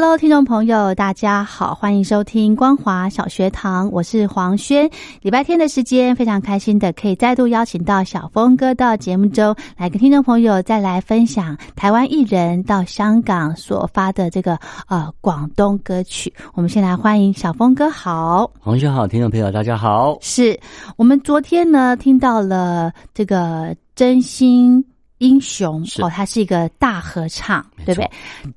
Hello，听众朋友，大家好，欢迎收听光华小学堂，我是黄轩。礼拜天的时间，非常开心的可以再度邀请到小峰哥到节目中来，跟听众朋友再来分享台湾艺人到香港所发的这个呃广东歌曲。我们先来欢迎小峰哥，好，黄轩好，听众朋友大家好。是我们昨天呢听到了这个真心。英雄哦，它是一个大合唱，对不对？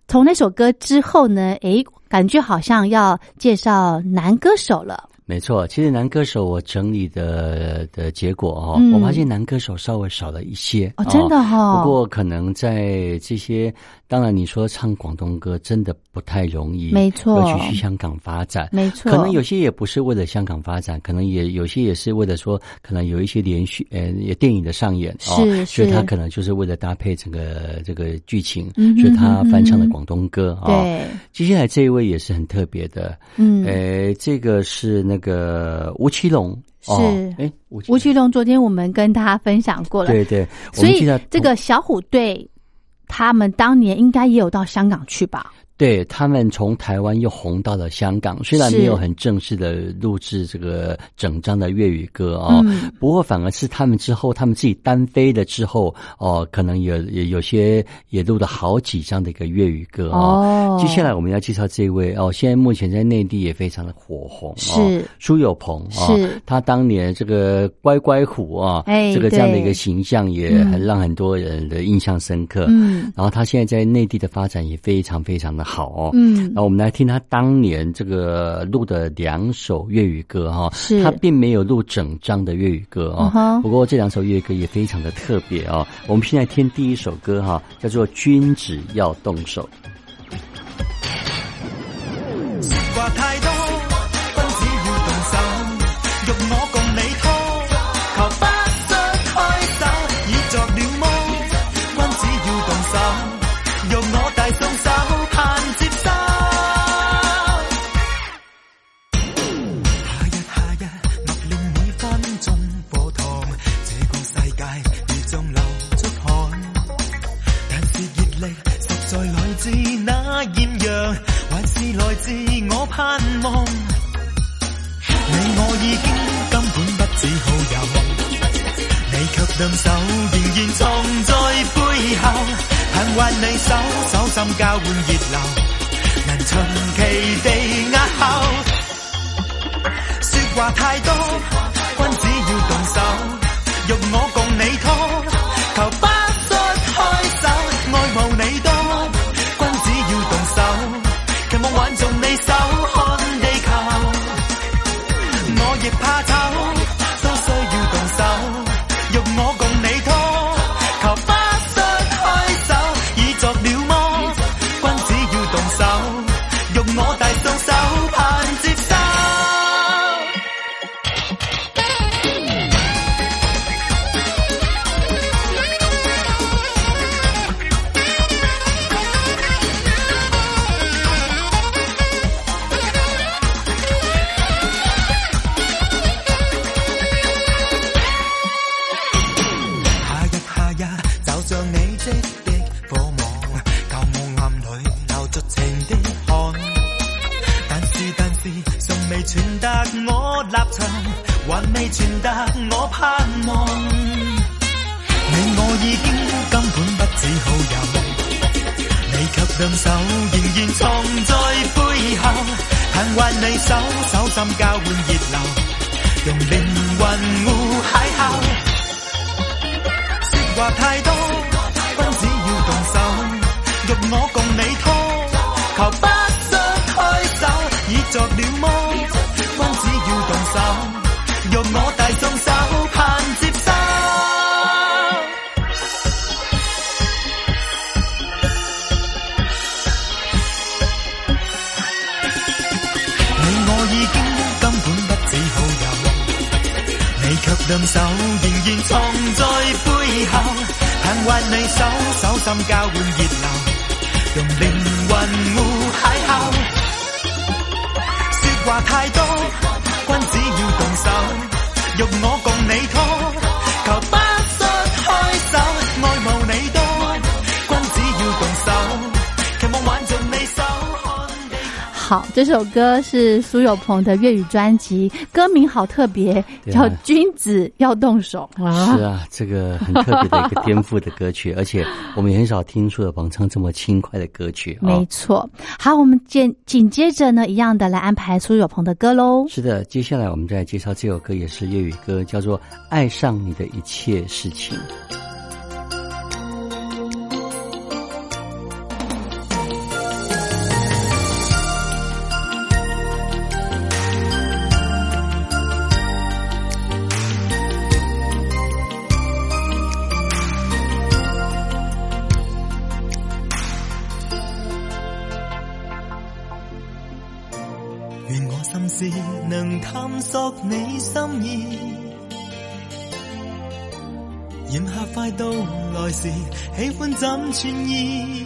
从那首歌之后呢？诶，感觉好像要介绍男歌手了。没错，其实男歌手我整理的的结果哦，我发现男歌手稍微少了一些哦，真的哈。不过可能在这些。当然，你说唱广东歌真的不太容易，没错。歌曲去香港发展，没错。可能有些也不是为了香港发展，可能也有些也是为了说，可能有一些连续呃，电影的上演，是，所以他可能就是为了搭配整个这个剧情，所以他翻唱了广东歌啊。对，接下来这一位也是很特别的，嗯，呃，这个是那个吴奇隆，是，哎，吴奇隆昨天我们跟他分享过了，对对，所以这个小虎队。他们当年应该也有到香港去吧。对他们从台湾又红到了香港，虽然没有很正式的录制这个整张的粤语歌哦，不过反而是他们之后，他们自己单飞了之后，哦，可能有有有些也录了好几张的一个粤语歌哦接下来我们要介绍这位哦，现在目前在内地也非常的火红，是苏有朋，是他当年这个乖乖虎啊，这个这样的一个形象也很让很多人的印象深刻。嗯，然后他现在在内地的发展也非常非常的。好，嗯，那我们来听他当年这个录的两首粤语歌哈，是他并没有录整张的粤语歌哦，不过这两首粤语歌也非常的特别哦。我们现在听第一首歌哈，叫做《君子要动手》。话太多，君子要动手。若我共你拖。未传达我立场，还未传达我盼望。你我已经根本不止好友，你及两手仍然藏在背后，但握你手，手心交换热流，用灵魂互邂逅。说话太多，君只要动手，欲我共你拖，求不出开手，已作了么？若我大眾手盼接收，你我已經根本不只好友，你卻兩手仍然藏在背後，攤握你手，手心交換熱流，用靈魂互邂逅，説話太多，君子要動手。若我共你拖，求不。好，这首歌是苏有朋的粤语专辑，歌名好特别，叫《君子要动手》。是啊，这个很特别的一个颠覆的歌曲，而且我们很少听苏有朋唱这么轻快的歌曲。没错，好，我们紧紧接着呢，一样的来安排苏有朋的歌喽。是的，接下来我们再介绍这首歌，也是粤语歌，叫做《爱上你的一切事情》。探索你心意，炎夏快到来时，喜欢怎穿衣？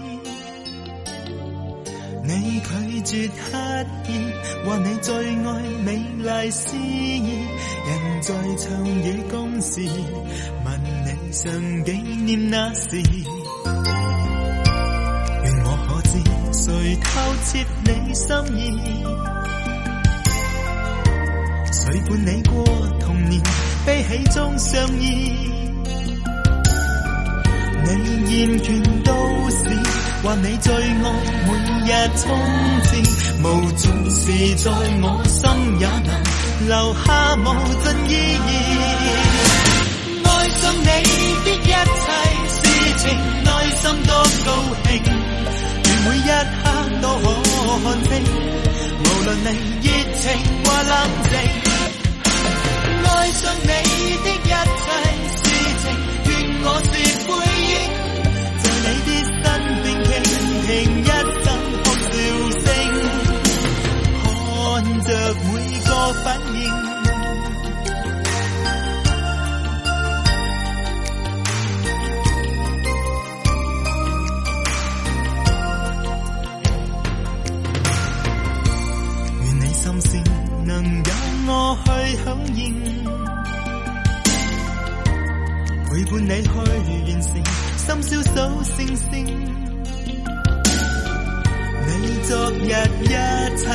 你拒绝刻意，话你最爱美丽诗意。人在长夜公事，问你常纪念那时。愿我可知，谁偷窃你心意？陪伴你过童年，悲喜中相依。你厌倦都市，或你最爱每日冲劲，无重事在我心也能留下无尽意义。爱上你的一切事情，内心多高兴，愿每一刻都可看清，无论你热情或冷静。爱上你的一切事情，愿我是背影，在你的身边倾听一生哭笑声，看着每个反应。伴你去完成，心消数星星。你昨日一切，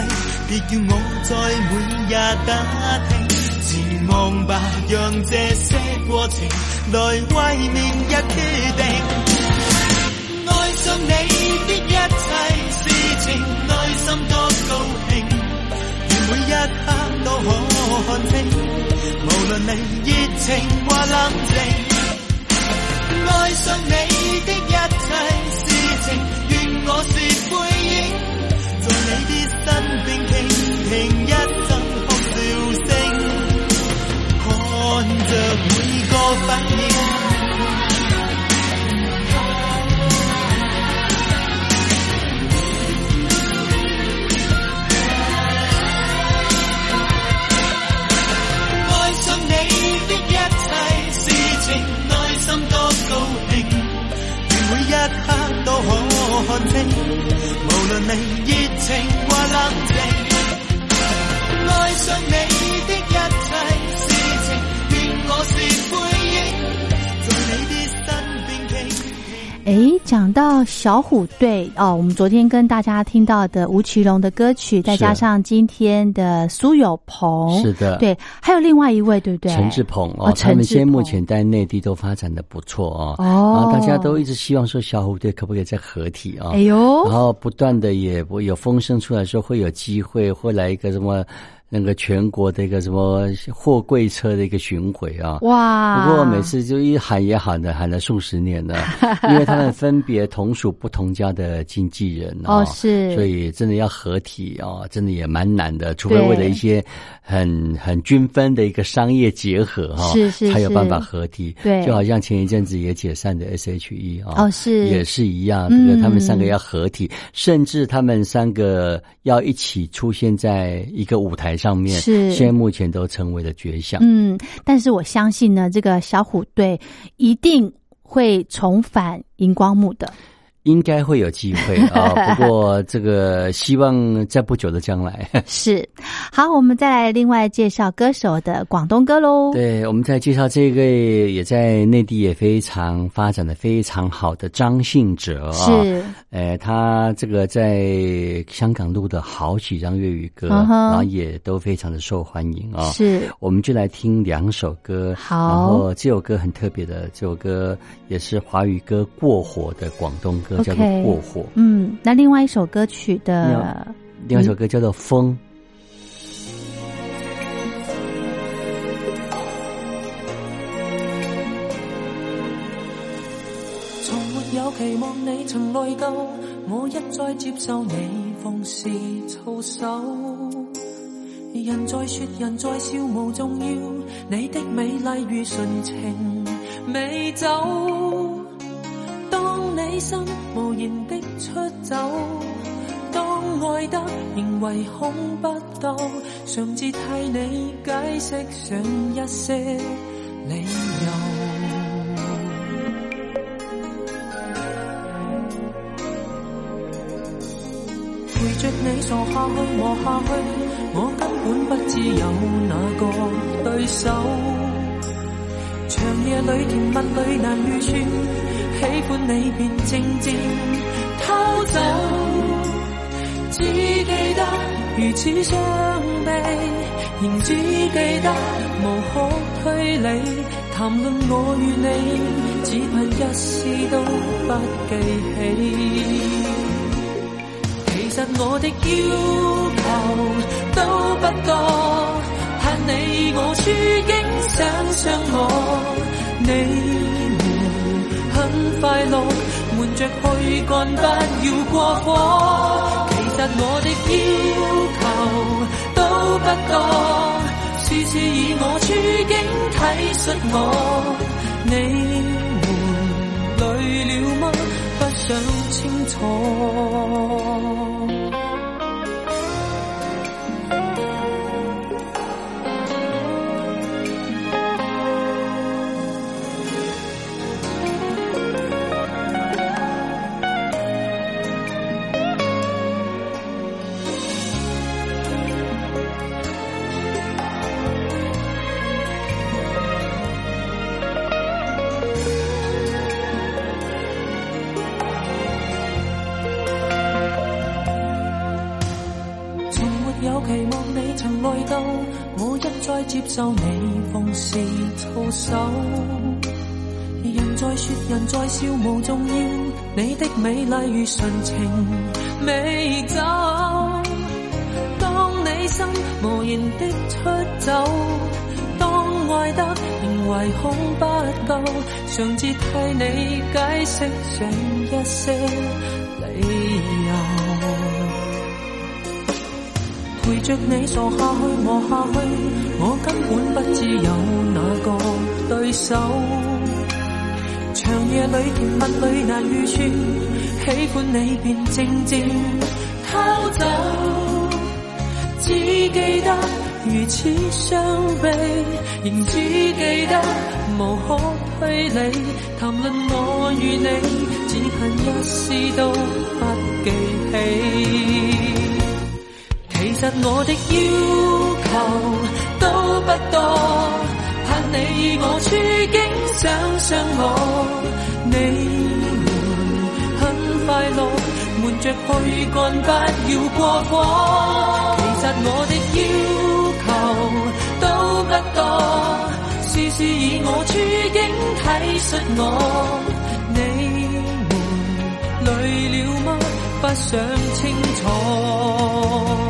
别叫我再每日打听。前望吧，让这些过程来为明日决定。爱上你的一切事情，内心多高兴。每一刻都可看清，无论你热情或冷静。爱上你的一切事情，愿我是背影，在你的身边倾听一生哭笑声，看着每个。看清，无论你热情或冷静，爱上你。哎，讲到小虎队哦，我们昨天跟大家听到的吴奇隆的歌曲，再加上今天的苏有朋，是的，对，还有另外一位，对不对？陈志鹏哦，他们现在目前在内地都发展的不错哦，哦，大家都一直希望说小虎队可不可以再合体啊？哎呦，然后不断的也不有风声出来说会有机会会来一个什么。那个全国的一个什么货柜车的一个巡回啊，哇！不过每次就一喊也喊的喊了数十年了，因为他们分别同属不同家的经纪人哦，是，所以真的要合体啊，真的也蛮难的，除非为了一些很很均分的一个商业结合哈，是是才有办法合体，对，就好像前一阵子也解散的 S.H.E 啊，哦是，也是一样，他们三个要合体，甚至他们三个要一起出现在一个舞台。上面是现在目前都成为了绝响。嗯，但是我相信呢，这个小虎队一定会重返荧光幕的。应该会有机会 啊，不过这个希望在不久的将来 是。好，我们再来另外介绍歌手的广东歌喽。对，我们再介绍这位也在内地也非常发展的非常好的张信哲。是。呃，他这个在香港录的好几张粤语歌，然后也都非常的受欢迎啊。是。我们就来听两首歌。好。然后这首歌很特别的，这首歌也是华语歌过火的广东。叫做过火。嗯，那另外一首歌曲的，另外一首歌叫做《风》。从没有期望你曾内疚，我一再接受你逢时操守。人在说，人在笑，无重要。你的美丽与纯情未走。心无言的出走，当爱得仍唯恐不到，常自替你解释上一些理由。陪着你傻下去、磨下去，我根本不知有哪个对手。长夜里、甜蜜里难预算。管你便静静偷走，只记得如此伤悲，仍只记得无可推理。谈论我与你，只盼一丝都不记起。其实我的要求都不多，盼你我处境想想我你。很快乐，瞒着去干，不要过火。其实我的要求都不多，事事以我处境体恤我，你们累了吗？不想清楚。接受你奉是徒手，人在说人在笑无重要，你的美丽如纯情美酒。当你心无言的出走，当爱得仍唯恐不够，常只替你解释一些。陪着你傻下去，磨下去，我根本不知有哪个对手。长夜里甜蜜里难预算，喜欢你便静静偷走。只记得如此伤悲，仍只记得无可推理。谈论我与你，只恨一丝都不记起。其实我的要求都不多，盼你以我处境想想我，你们很快乐，闷着去干不要过火。其实我的要求都不多，事事以我处境体恤我，你们累了吗？不想清楚。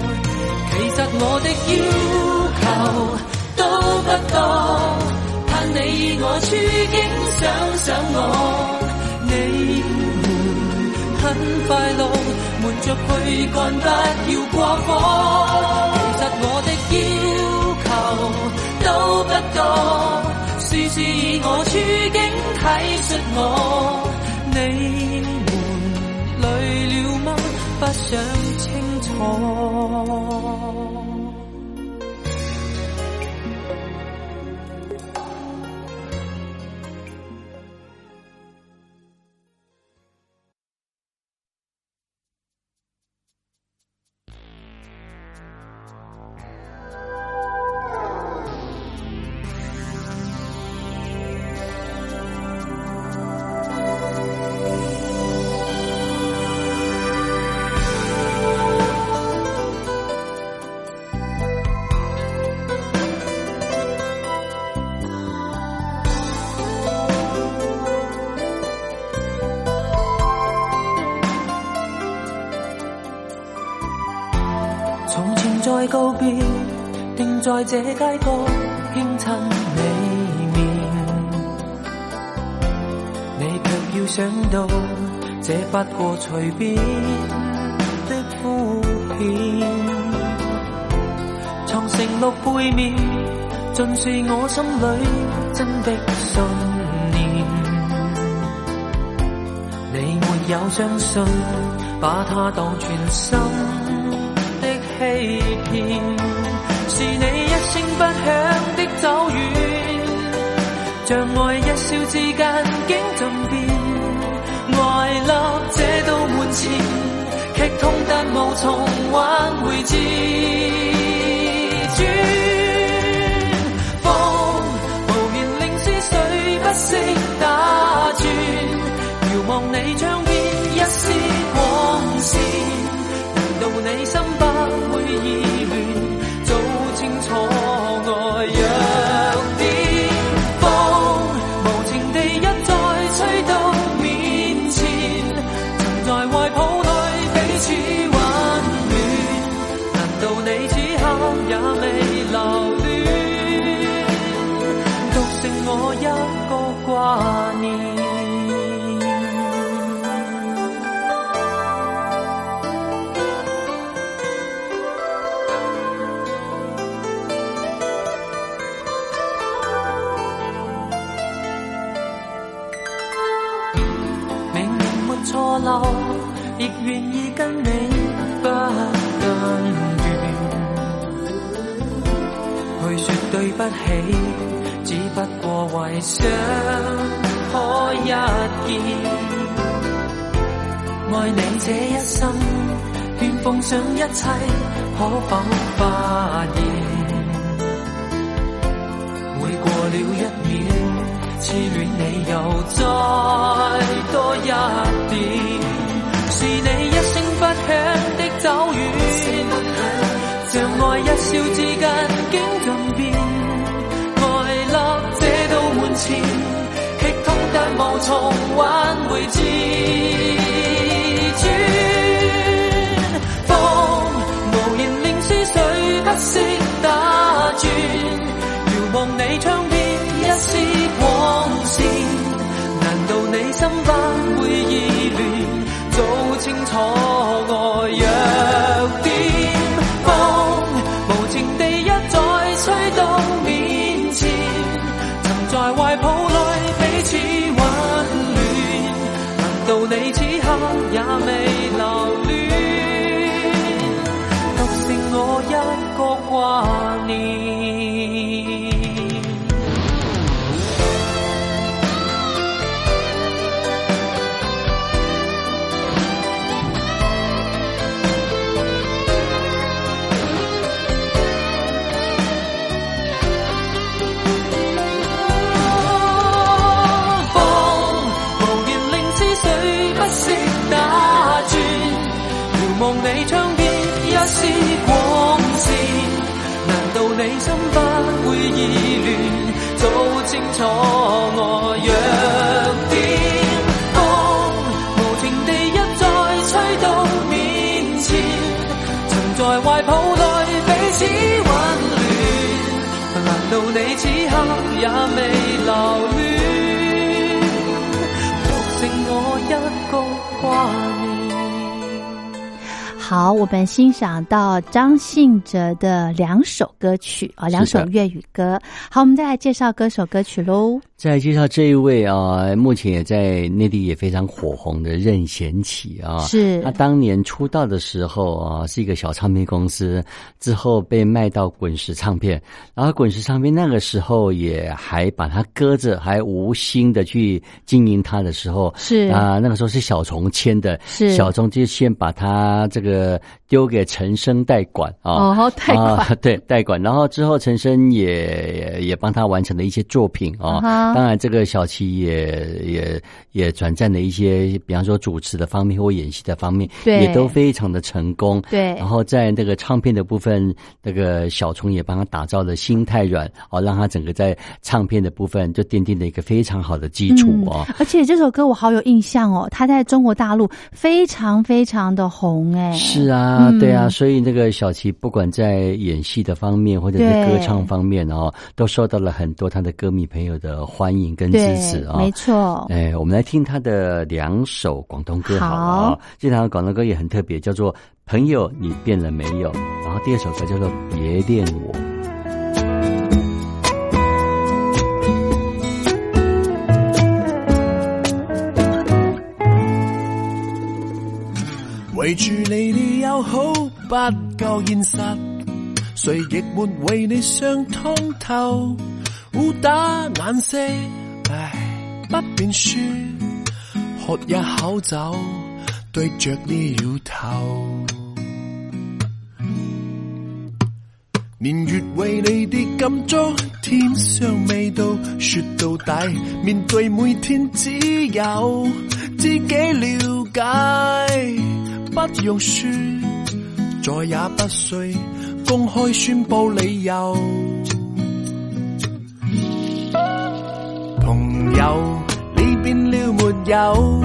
我的要求都不多，盼你我处境想想我，你们很快乐，瞒着去干不要过火。其实我的要求都不多，事以我处境体恤我，你们累了吗？不想清楚。再告别，定在这街角轻亲你面。你却要想到，这不过随便的敷衍。藏成六背面，尽是我心里真的信念。你没有相信，把它当全心。是你一声不响的走远，像爱一笑之间竟尽变，呆立这道门前，剧痛但无从挽回之。亦愿意跟你不甘愿，去说对不起，只不过为想可一见。爱你这一生，愿奉上一切，可否发现？每过了一秒，痴恋你又再多一点。是你一声不响的走远，像爱一笑之间竟难变，爱立这道门前，剧痛但无从挽回自尊。风无言令思绪不息打转，遥望你窗边一丝。也未留恋，独剩我一个挂念。好，我们欣赏到张信哲的两首歌曲啊，两首粤语歌。好，我们再来介绍歌手歌曲喽。再来介绍这一位啊，目前也在内地也非常火红的任贤齐啊。是。他当年出道的时候啊，是一个小唱片公司，之后被卖到滚石唱片，然后滚石唱片那个时候也还把他搁着，还无心的去经营他的时候是啊，那个时候是小虫签的，是小虫就先把他这个。呃，丢给陈生代管啊，哦，代管 对代管，然后之后陈生也也帮他完成了一些作品啊。当然，这个小七也也也转战的一些，比方说主持的方面或演戏的方面，对也都非常的成功。对，然后在那个唱片的部分，那个小虫也帮他打造了《心太软》，哦，让他整个在唱片的部分就奠定了一个非常好的基础哦。而且这首歌我好有印象哦，他在中国大陆非常非常的红哎。是啊，对啊，所以那个小琪不管在演戏的方面或者是歌唱方面哦，都受到了很多他的歌迷朋友的欢迎跟支持啊。没错，哎，我们来听他的两首广东歌好啊。这两首广东歌也很特别，叫做《朋友你变了没有》，然后第二首歌叫做《别恋我》。围住你，你又好不够现实，谁亦没为你想通透，互打眼色，唉，不便说。喝一口酒，对着你摇头。年月为你的感触添上味道，说到底面对每天只有自己了解。不用说，再也不睡。公开宣布理由。朋友，你变了没有？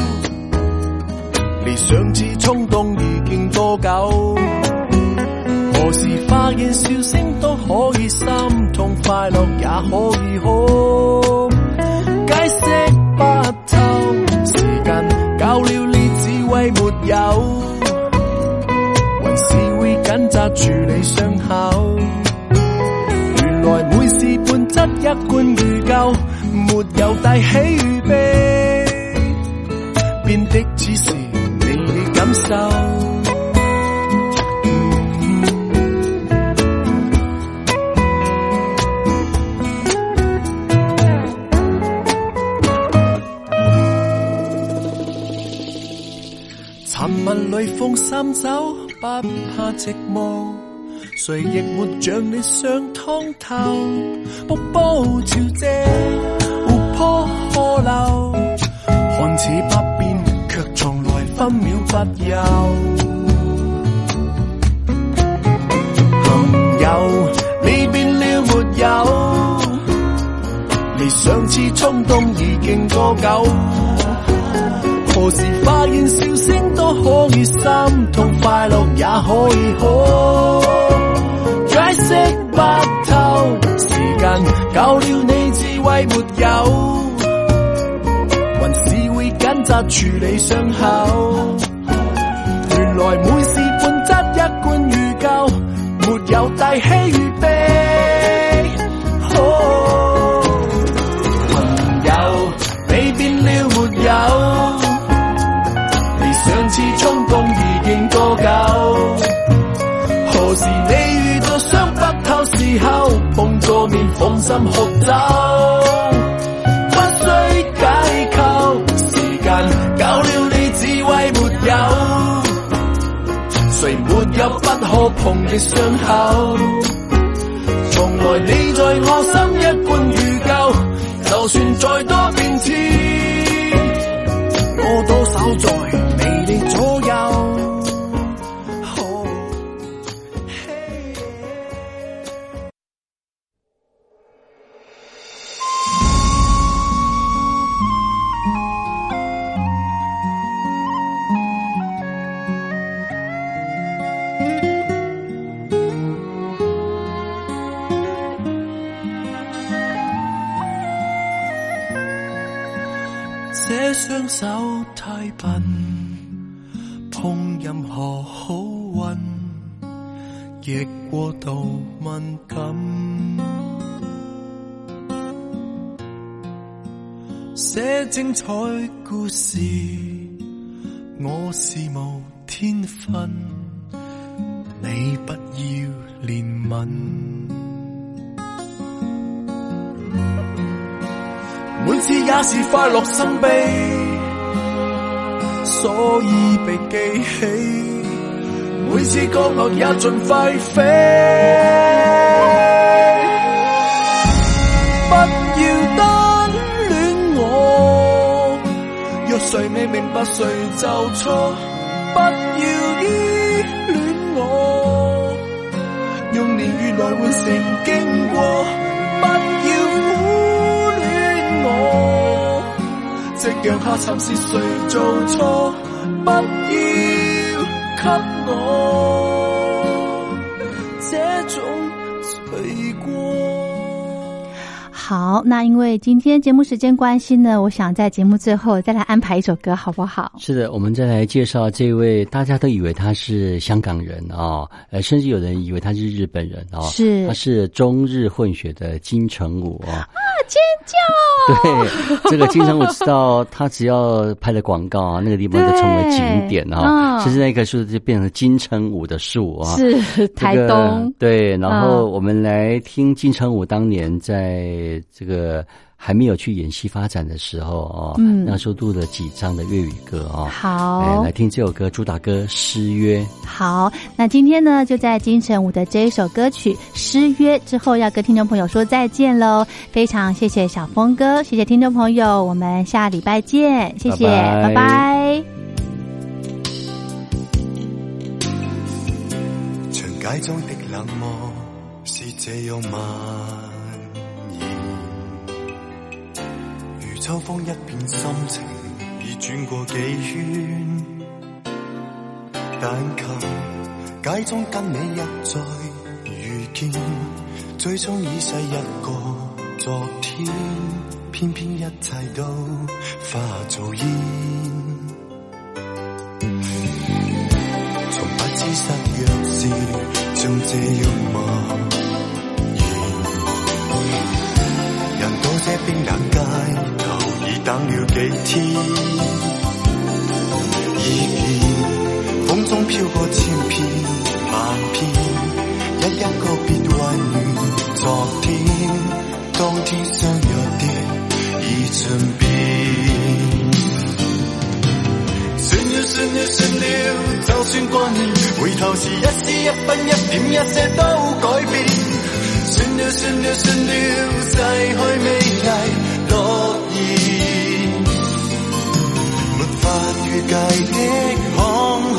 离上次冲动已经多久？何时发现笑声都可以心痛，快乐也可以好？解释。觀如舊，沒有大喜與悲，變的只是你的感受。尋問裏放心走，不怕寂寞。谁亦没像你想通透，瀑布潮汐，湖泊河流，看似不变，却从来分秒不休。朋友，你变了没有？你上次冲动已经多久？何时发现笑声都可以，心痛快乐也可以好。色不透，时间教了你智慧没有，还是会紧张处理伤口。原来每事半则一观预够，没有大与预备。朋友，你变了没有？你上次冲动已经多久？碰个面，放心喝酒，不需解扣。时间教了你智慧没有？谁没有不可碰的伤口？你不要怜悯，每次也是快乐生悲，所以被记起。每次降落也尽快飞，不要单恋我。若谁未明白，谁就错。来换成经过，不要苦恋我。夕阳下沉是谁做错？不要给。好，那因为今天节目时间关系呢，我想在节目最后再来安排一首歌，好不好？是的，我们再来介绍这位大家都以为他是香港人啊，呃，甚至有人以为他是日本人啊，是他是中日混血的金城武啊，啊尖叫。对，这个金城，我知道他只要拍了广告啊，那个地方就成为景点啊。其实那棵树就变成金城武的树啊。是台东对，然后我们来听金城武当年在这个。还没有去演戏发展的时候哦，嗯，那时候录了几张的粤语歌哦，好，来听这首歌主打歌《失约》。好，那今天呢，就在金城武的这一首歌曲《失约》之后，要跟听众朋友说再见喽。非常谢谢小峰哥，谢谢听众朋友，我们下礼拜见，谢谢，拜拜。街中的冷漠是秋风一片，心情已转过几圈，但求街中跟你一再遇见，最终已逝一个昨天，偏偏一切都化做烟。几天已变，风中飘过千篇万篇，一个别怀念昨天。当天相约的已尽变，算了算了算了，就算挂念，回头时一丝一分一点一些都改变。算了算了算了，逝去美丽诺言。不法预计的空。